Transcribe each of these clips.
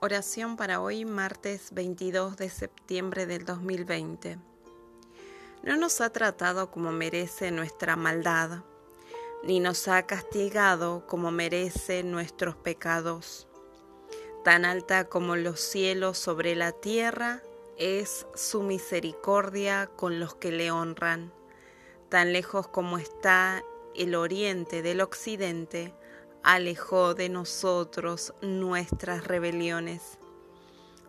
Oración para hoy, martes 22 de septiembre del 2020. No nos ha tratado como merece nuestra maldad, ni nos ha castigado como merece nuestros pecados. Tan alta como los cielos sobre la tierra es su misericordia con los que le honran. Tan lejos como está el oriente del occidente, alejó de nosotros nuestras rebeliones.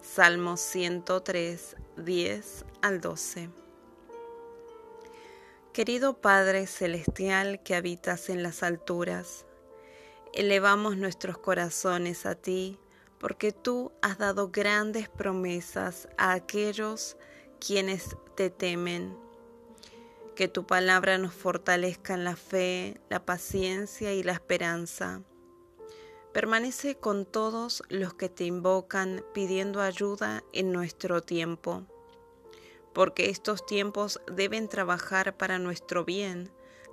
Salmo 103, 10 al 12. Querido Padre Celestial que habitas en las alturas, elevamos nuestros corazones a ti porque tú has dado grandes promesas a aquellos quienes te temen. Que tu palabra nos fortalezca en la fe, la paciencia y la esperanza. Permanece con todos los que te invocan pidiendo ayuda en nuestro tiempo, porque estos tiempos deben trabajar para nuestro bien,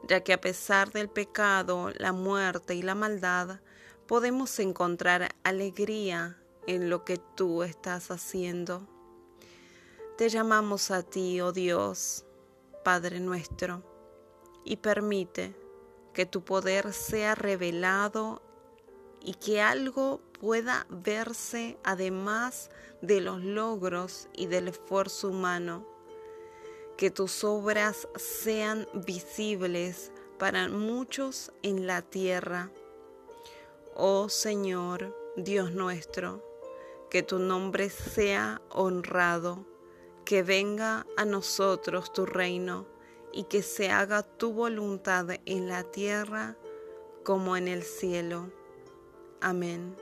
ya que a pesar del pecado, la muerte y la maldad, podemos encontrar alegría en lo que tú estás haciendo. Te llamamos a ti, oh Dios, Padre nuestro, y permite que tu poder sea revelado y que algo pueda verse además de los logros y del esfuerzo humano. Que tus obras sean visibles para muchos en la tierra. Oh Señor, Dios nuestro, que tu nombre sea honrado que venga a nosotros tu reino y que se haga tu voluntad en la tierra como en el cielo. Amén.